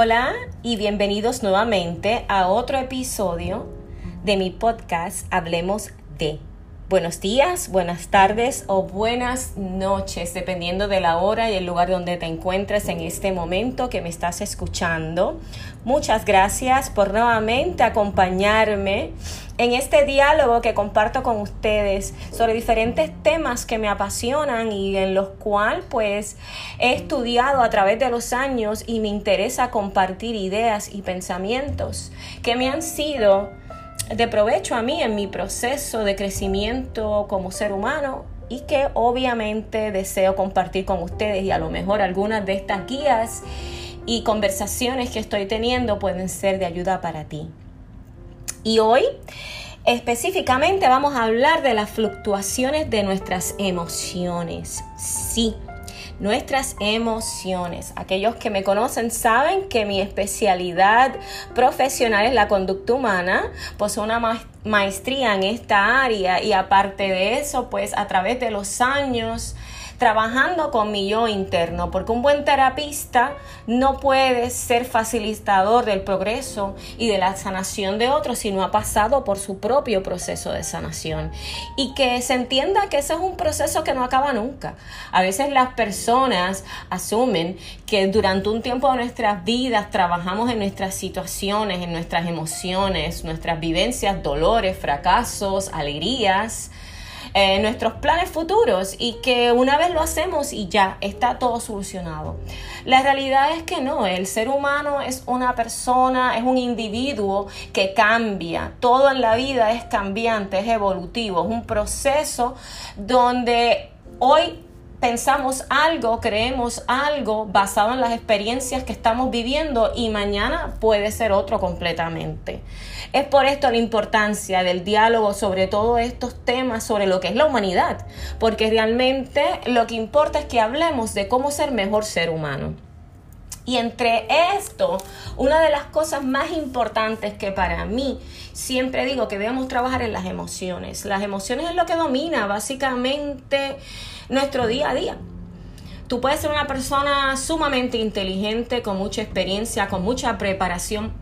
Hola y bienvenidos nuevamente a otro episodio de mi podcast Hablemos de. Buenos días, buenas tardes o buenas noches, dependiendo de la hora y el lugar donde te encuentres en este momento que me estás escuchando. Muchas gracias por nuevamente acompañarme en este diálogo que comparto con ustedes sobre diferentes temas que me apasionan y en los cuales pues he estudiado a través de los años y me interesa compartir ideas y pensamientos que me han sido de provecho a mí en mi proceso de crecimiento como ser humano y que obviamente deseo compartir con ustedes y a lo mejor algunas de estas guías y conversaciones que estoy teniendo pueden ser de ayuda para ti. Y hoy específicamente vamos a hablar de las fluctuaciones de nuestras emociones. Sí, nuestras emociones. Aquellos que me conocen saben que mi especialidad profesional es la conducta humana, pues una maestría en esta área y aparte de eso, pues a través de los años trabajando con mi yo interno, porque un buen terapista no puede ser facilitador del progreso y de la sanación de otros si no ha pasado por su propio proceso de sanación. Y que se entienda que ese es un proceso que no acaba nunca. A veces las personas asumen que durante un tiempo de nuestras vidas trabajamos en nuestras situaciones, en nuestras emociones, nuestras vivencias, dolores, fracasos, alegrías, eh, nuestros planes futuros y que una vez lo hacemos y ya está todo solucionado. La realidad es que no, el ser humano es una persona, es un individuo que cambia. Todo en la vida es cambiante, es evolutivo, es un proceso donde hoy pensamos algo, creemos algo basado en las experiencias que estamos viviendo y mañana puede ser otro completamente. Es por esto la importancia del diálogo sobre todos estos temas, sobre lo que es la humanidad, porque realmente lo que importa es que hablemos de cómo ser mejor ser humano. Y entre esto, una de las cosas más importantes que para mí siempre digo que debemos trabajar en las emociones. Las emociones es lo que domina básicamente nuestro día a día. Tú puedes ser una persona sumamente inteligente, con mucha experiencia, con mucha preparación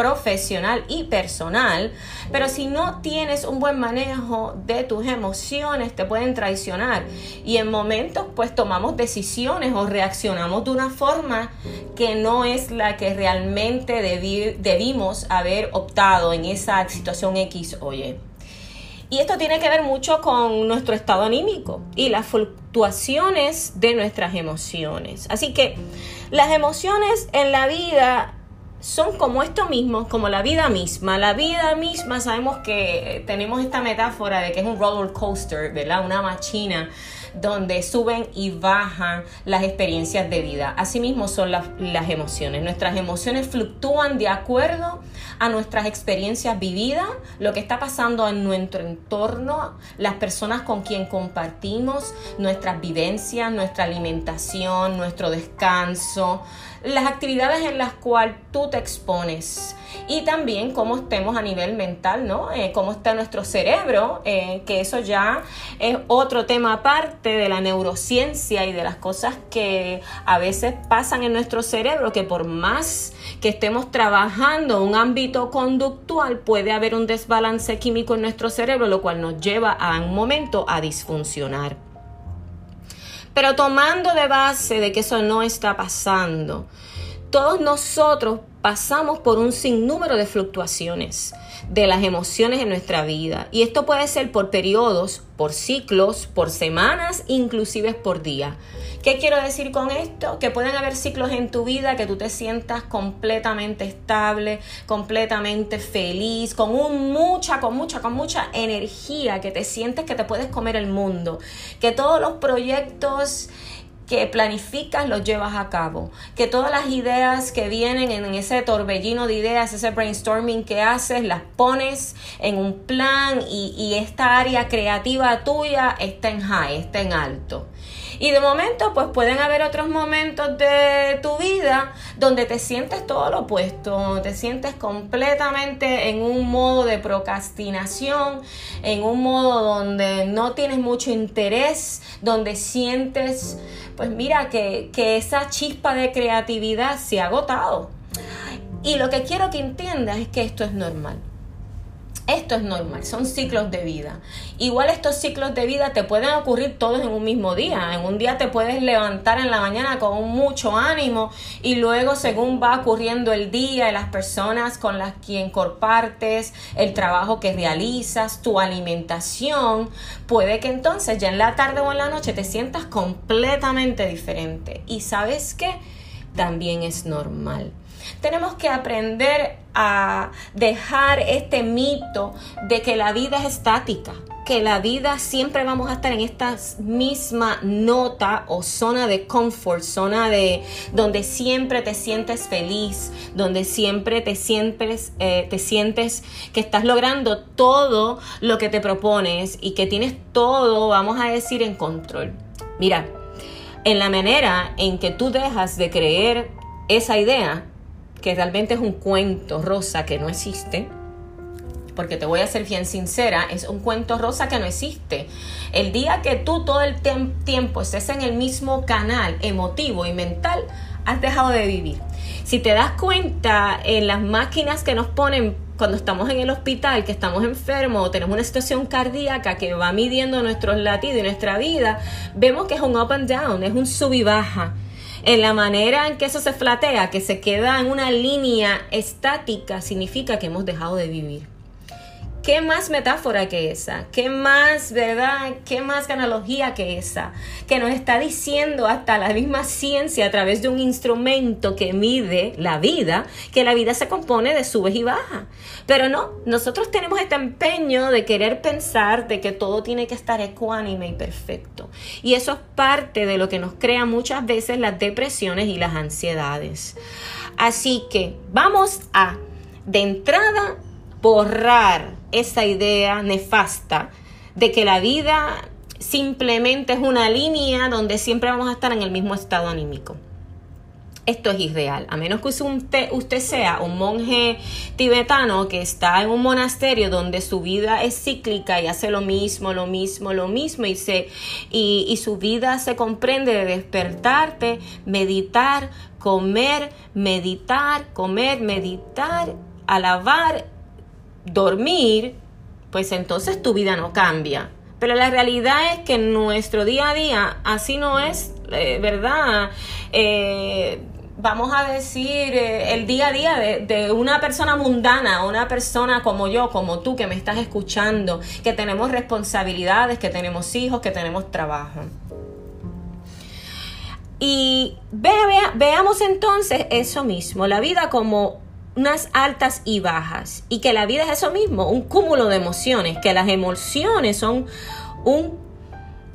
profesional y personal, pero si no tienes un buen manejo de tus emociones, te pueden traicionar y en momentos pues tomamos decisiones o reaccionamos de una forma que no es la que realmente debimos haber optado en esa situación X o Y. Y esto tiene que ver mucho con nuestro estado anímico y las fluctuaciones de nuestras emociones. Así que las emociones en la vida son como esto mismo, como la vida misma. La vida misma sabemos que tenemos esta metáfora de que es un roller coaster, ¿verdad? Una machina donde suben y bajan las experiencias de vida. Asimismo son las, las emociones. Nuestras emociones fluctúan de acuerdo a nuestras experiencias vividas, lo que está pasando en nuestro entorno, las personas con quien compartimos, nuestras vivencias, nuestra alimentación, nuestro descanso, las actividades en las cuales tú te expones y también cómo estemos a nivel mental, ¿no? Eh, cómo está nuestro cerebro, eh, que eso ya es otro tema aparte de la neurociencia y de las cosas que a veces pasan en nuestro cerebro, que por más que estemos trabajando un ámbito conductual, puede haber un desbalance químico en nuestro cerebro, lo cual nos lleva a un momento a disfuncionar. Pero tomando de base de que eso no está pasando, todos nosotros pasamos por un sinnúmero de fluctuaciones de las emociones en nuestra vida. Y esto puede ser por periodos, por ciclos, por semanas, inclusive por día. ¿Qué quiero decir con esto? Que pueden haber ciclos en tu vida que tú te sientas completamente estable, completamente feliz, con mucha, con mucha, con mucha energía, que te sientes que te puedes comer el mundo, que todos los proyectos que planificas los llevas a cabo, que todas las ideas que vienen en ese torbellino de ideas, ese brainstorming que haces, las pones en un plan y, y esta área creativa tuya está en high, está en alto. Y de momento, pues pueden haber otros momentos de tu vida donde te sientes todo lo opuesto, te sientes completamente en un modo de procrastinación, en un modo donde no tienes mucho interés, donde sientes, pues mira, que, que esa chispa de creatividad se ha agotado. Y lo que quiero que entiendas es que esto es normal. Esto es normal, son ciclos de vida. Igual estos ciclos de vida te pueden ocurrir todos en un mismo día. En un día te puedes levantar en la mañana con mucho ánimo y luego según va ocurriendo el día las personas con las que compartes, el trabajo que realizas, tu alimentación, puede que entonces ya en la tarde o en la noche te sientas completamente diferente. Y sabes qué? También es normal. Tenemos que aprender a dejar este mito de que la vida es estática, que la vida siempre vamos a estar en esta misma nota o zona de confort, zona de donde siempre te sientes feliz, donde siempre te sientes, eh, te sientes que estás logrando todo lo que te propones y que tienes todo, vamos a decir, en control. Mira, en la manera en que tú dejas de creer esa idea, que realmente es un cuento rosa que no existe, porque te voy a ser bien sincera, es un cuento rosa que no existe. El día que tú todo el tiempo estés en el mismo canal emotivo y mental, has dejado de vivir. Si te das cuenta, en las máquinas que nos ponen cuando estamos en el hospital, que estamos enfermos o tenemos una situación cardíaca que va midiendo nuestros latidos y nuestra vida, vemos que es un up and down, es un sub y baja en la manera en que eso se flatea, que se queda en una línea estática, significa que hemos dejado de vivir. ¿Qué más metáfora que esa? ¿Qué más, verdad? ¿Qué más analogía que esa? Que nos está diciendo hasta la misma ciencia a través de un instrumento que mide la vida, que la vida se compone de subes y bajas. Pero no, nosotros tenemos este empeño de querer pensar de que todo tiene que estar ecuánime y perfecto. Y eso es parte de lo que nos crea muchas veces las depresiones y las ansiedades. Así que vamos a, de entrada, borrar esa idea nefasta de que la vida simplemente es una línea donde siempre vamos a estar en el mismo estado anímico. Esto es irreal, a menos que usted sea un monje tibetano que está en un monasterio donde su vida es cíclica y hace lo mismo, lo mismo, lo mismo y, se, y, y su vida se comprende de despertarte, meditar, comer, meditar, comer, meditar, alabar dormir, pues entonces tu vida no cambia. Pero la realidad es que nuestro día a día así no es, eh, ¿verdad? Eh, vamos a decir, eh, el día a día de, de, una persona mundana, una persona como yo, como tú que me estás escuchando, que tenemos responsabilidades, que tenemos hijos, que tenemos trabajo. Y veamos entonces eso mismo, la vida como unas altas y bajas y que la vida es eso mismo, un cúmulo de emociones, que las emociones son un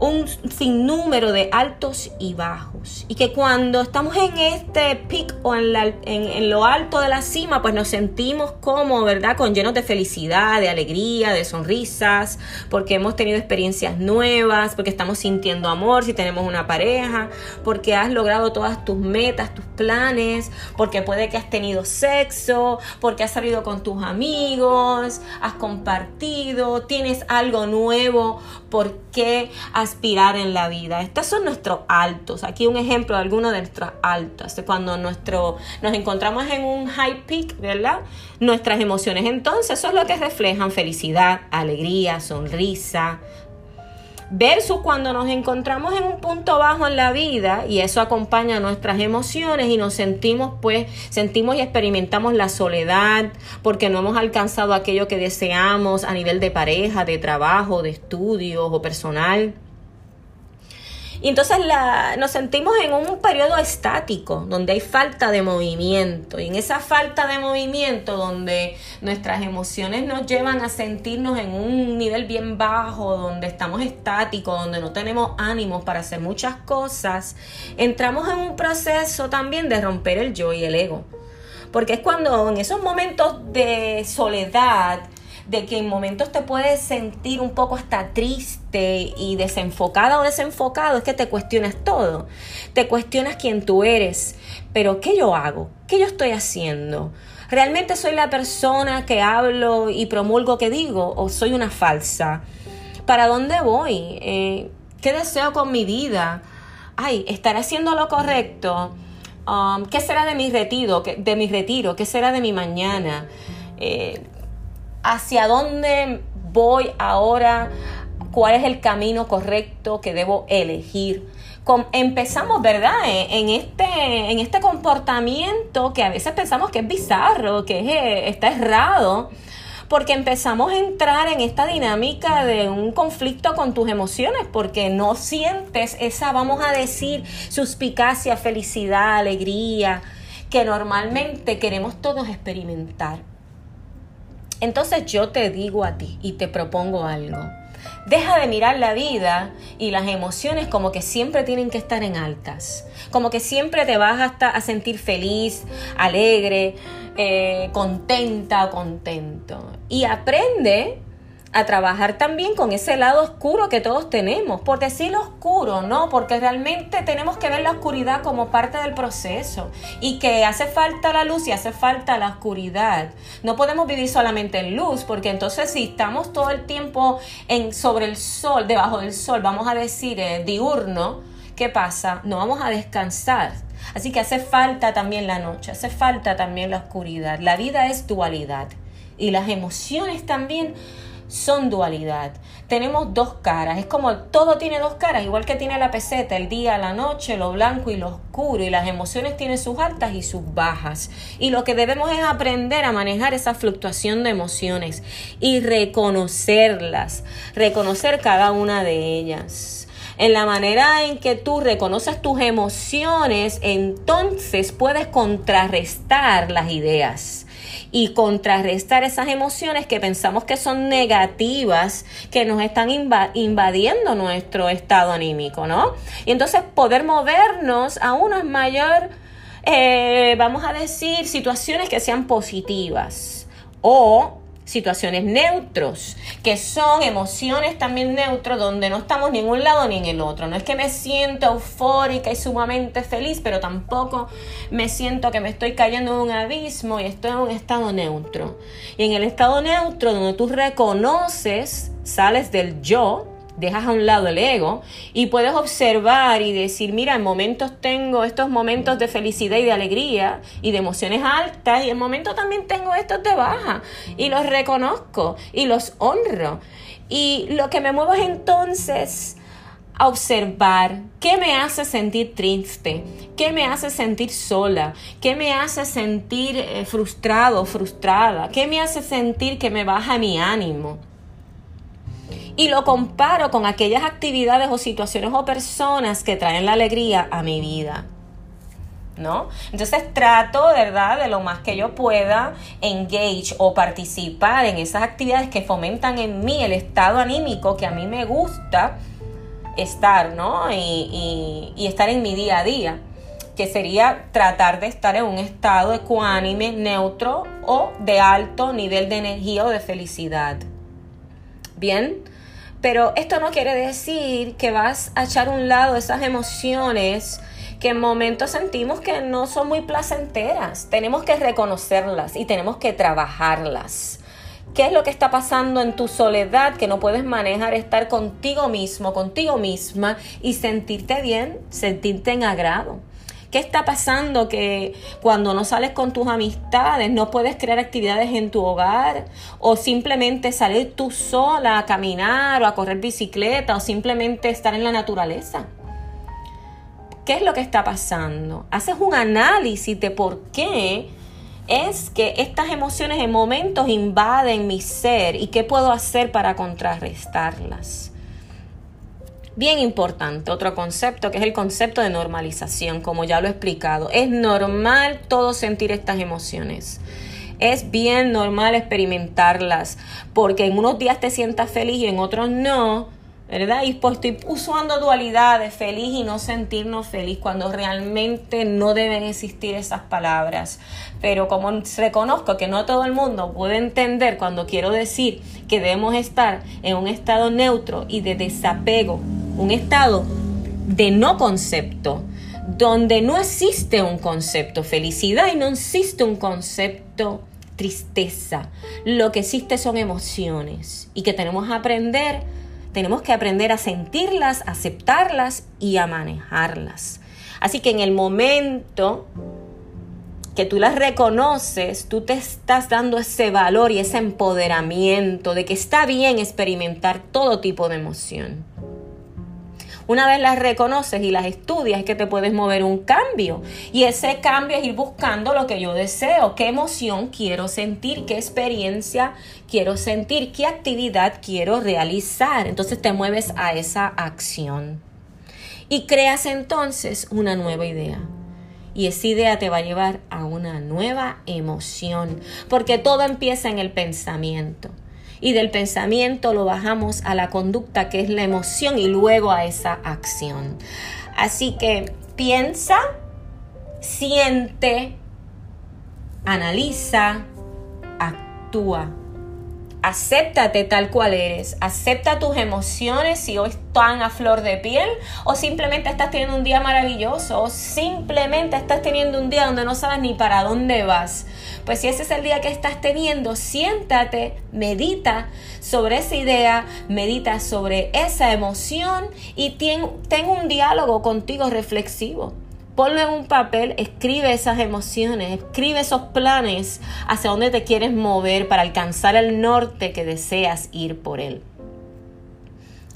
un sinnúmero de altos y bajos. Y que cuando estamos en este pic o en, en, lo alto de la cima, pues nos sentimos como, ¿verdad? Con llenos de felicidad, de alegría, de sonrisas, porque hemos tenido experiencias nuevas, porque estamos sintiendo amor si tenemos una pareja, porque has logrado todas tus metas, tus planes, porque puede que has tenido sexo, porque has salido con tus amigos, has compartido, tienes algo nuevo, porque has aspirar en la vida. Estos son nuestros altos. Aquí un ejemplo de algunos de nuestros altos. Cuando nuestro, nos encontramos en un high peak, ¿verdad? Nuestras emociones entonces son lo que reflejan felicidad, alegría, sonrisa, versus cuando nos encontramos en un punto bajo en la vida y eso acompaña nuestras emociones y nos sentimos pues sentimos y experimentamos la soledad porque no hemos alcanzado aquello que deseamos a nivel de pareja, de trabajo, de estudios o personal. Y entonces nos sentimos en un periodo estático, donde hay falta de movimiento. Y en esa falta de movimiento, donde nuestras emociones nos llevan a sentirnos en un nivel bien bajo, donde estamos estáticos, donde no tenemos ánimos para hacer muchas cosas, entramos en un proceso también de romper el yo y el ego. Porque es cuando en esos momentos de soledad, de que en momentos te puedes sentir un poco hasta triste y desenfocada o desenfocado, es que te cuestionas todo. Te cuestionas quién tú eres, pero ¿qué yo hago? ¿Qué yo estoy haciendo? ¿Realmente soy la persona que hablo y promulgo que digo o soy una falsa? ¿Para dónde voy? Eh, ¿Qué deseo con mi vida? Ay, ¿estaré haciendo lo correcto? Um, ¿Qué será de mi retiro? De mi retiro? ¿Qué será de mi mañana? Eh, ¿Hacia dónde voy ahora? ¿Cuál es el camino correcto que debo elegir? empezamos, ¿verdad? En, este, en este comportamiento que a veces pensamos que es bizarro, que eh, está errado, porque empezamos a entrar en esta dinámica de un conflicto con tus emociones, porque no sientes esa, vamos a decir, suspicacia, felicidad, alegría, que normalmente queremos todos experimentar. Entonces yo te digo a ti y te propongo algo. Deja de mirar la vida y las emociones como que siempre tienen que estar en altas, como que siempre te vas hasta a sentir feliz, alegre, eh, contenta o contento. Y aprende a trabajar también con ese lado oscuro que todos tenemos. Por decirlo oscuro, no, porque realmente tenemos que ver la oscuridad como parte del proceso y que hace falta la luz y hace falta la oscuridad. No podemos vivir solamente en luz, porque entonces si estamos todo el tiempo en, sobre el sol, debajo del sol, vamos a decir eh, diurno, ¿qué pasa? No vamos a descansar. Así que hace falta también la noche, hace falta también la oscuridad. La vida es dualidad y las emociones también son dualidad. Tenemos dos caras, es como todo tiene dos caras, igual que tiene la peseta, el día, la noche, lo blanco y lo oscuro, y las emociones tienen sus altas y sus bajas. Y lo que debemos es aprender a manejar esa fluctuación de emociones y reconocerlas, reconocer cada una de ellas. En la manera en que tú reconoces tus emociones, entonces puedes contrarrestar las ideas y contrarrestar esas emociones que pensamos que son negativas, que nos están invadiendo nuestro estado anímico, ¿no? Y entonces poder movernos a una mayor, eh, vamos a decir, situaciones que sean positivas o situaciones neutros, que son emociones también neutros donde no estamos ni en un lado ni en el otro. No es que me siento eufórica y sumamente feliz, pero tampoco me siento que me estoy cayendo en un abismo y estoy en un estado neutro. Y en el estado neutro donde tú reconoces, sales del yo, dejas a un lado el ego y puedes observar y decir, mira, en momentos tengo estos momentos de felicidad y de alegría y de emociones altas y en momentos también tengo estos de baja y los reconozco y los honro. Y lo que me muevo es entonces a observar qué me hace sentir triste, qué me hace sentir sola, qué me hace sentir eh, frustrado, frustrada, qué me hace sentir que me baja mi ánimo y lo comparo con aquellas actividades o situaciones o personas que traen la alegría a mi vida. ¿No? Entonces trato, ¿verdad?, de lo más que yo pueda engage o participar en esas actividades que fomentan en mí el estado anímico que a mí me gusta estar, ¿no? Y, y estar en mi día a día, que sería tratar de estar en un estado ecuánime, neutro o de alto nivel de energía o de felicidad. Bien, pero esto no quiere decir que vas a echar a un lado esas emociones que en momentos sentimos que no son muy placenteras. Tenemos que reconocerlas y tenemos que trabajarlas. ¿Qué es lo que está pasando en tu soledad que no puedes manejar? Estar contigo mismo, contigo misma y sentirte bien, sentirte en agrado. ¿Qué está pasando que cuando no sales con tus amistades no puedes crear actividades en tu hogar o simplemente salir tú sola a caminar o a correr bicicleta o simplemente estar en la naturaleza? ¿Qué es lo que está pasando? Haces un análisis de por qué es que estas emociones en momentos invaden mi ser y qué puedo hacer para contrarrestarlas. Bien importante, otro concepto que es el concepto de normalización, como ya lo he explicado. Es normal todo sentir estas emociones. Es bien normal experimentarlas, porque en unos días te sientas feliz y en otros no, ¿verdad? Y pues estoy usando dualidades, feliz y no sentirnos feliz, cuando realmente no deben existir esas palabras. Pero como reconozco que no todo el mundo puede entender cuando quiero decir que debemos estar en un estado neutro y de desapego un estado de no concepto, donde no existe un concepto felicidad y no existe un concepto tristeza. Lo que existe son emociones y que tenemos que aprender, tenemos que aprender a sentirlas, aceptarlas y a manejarlas. Así que en el momento que tú las reconoces, tú te estás dando ese valor y ese empoderamiento de que está bien experimentar todo tipo de emoción. Una vez las reconoces y las estudias, es que te puedes mover un cambio. Y ese cambio es ir buscando lo que yo deseo, qué emoción quiero sentir, qué experiencia quiero sentir, qué actividad quiero realizar. Entonces te mueves a esa acción. Y creas entonces una nueva idea y esa idea te va a llevar a una nueva emoción, porque todo empieza en el pensamiento. Y del pensamiento lo bajamos a la conducta, que es la emoción, y luego a esa acción. Así que piensa, siente, analiza, actúa. Acéptate tal cual eres. Acepta tus emociones si hoy están a flor de piel o simplemente estás teniendo un día maravilloso o simplemente estás teniendo un día donde no sabes ni para dónde vas. Pues si ese es el día que estás teniendo, siéntate, medita sobre esa idea, medita sobre esa emoción y ten, ten un diálogo contigo reflexivo ponlo en un papel, escribe esas emociones, escribe esos planes hacia dónde te quieres mover para alcanzar el norte que deseas ir por él.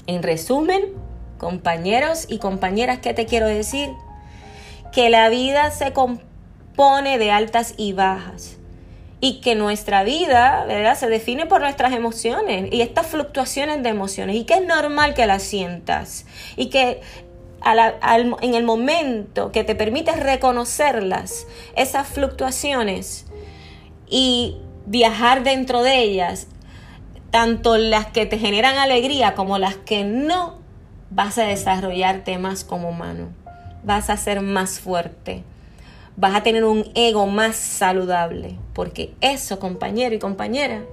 En resumen, compañeros y compañeras, ¿qué te quiero decir? Que la vida se compone de altas y bajas y que nuestra vida, ¿verdad? Se define por nuestras emociones y estas fluctuaciones de emociones y que es normal que las sientas y que en el momento que te permites reconocerlas, esas fluctuaciones, y viajar dentro de ellas, tanto las que te generan alegría como las que no, vas a desarrollarte más como humano, vas a ser más fuerte, vas a tener un ego más saludable, porque eso, compañero y compañera,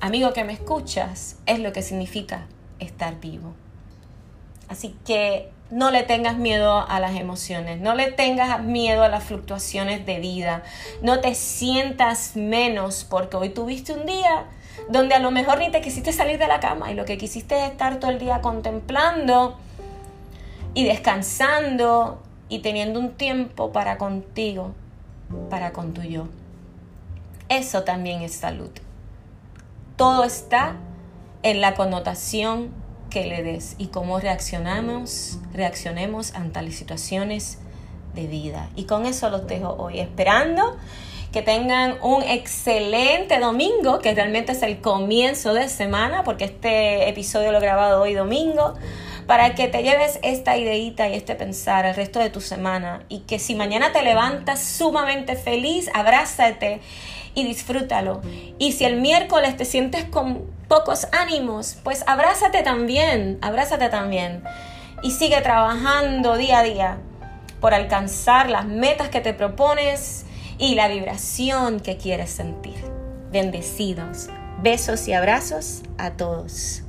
amigo que me escuchas, es lo que significa estar vivo. Así que no le tengas miedo a las emociones, no le tengas miedo a las fluctuaciones de vida, no te sientas menos porque hoy tuviste un día donde a lo mejor ni te quisiste salir de la cama y lo que quisiste es estar todo el día contemplando y descansando y teniendo un tiempo para contigo, para con tu yo. Eso también es salud. Todo está en la connotación que le des y cómo reaccionamos, reaccionemos ante las situaciones de vida. Y con eso los dejo hoy, esperando que tengan un excelente domingo, que realmente es el comienzo de semana, porque este episodio lo he grabado hoy domingo, para que te lleves esta ideita y este pensar el resto de tu semana y que si mañana te levantas sumamente feliz, abrázate y disfrútalo. Y si el miércoles te sientes con pocos ánimos, pues abrázate también, abrázate también. Y sigue trabajando día a día por alcanzar las metas que te propones y la vibración que quieres sentir. Bendecidos. Besos y abrazos a todos.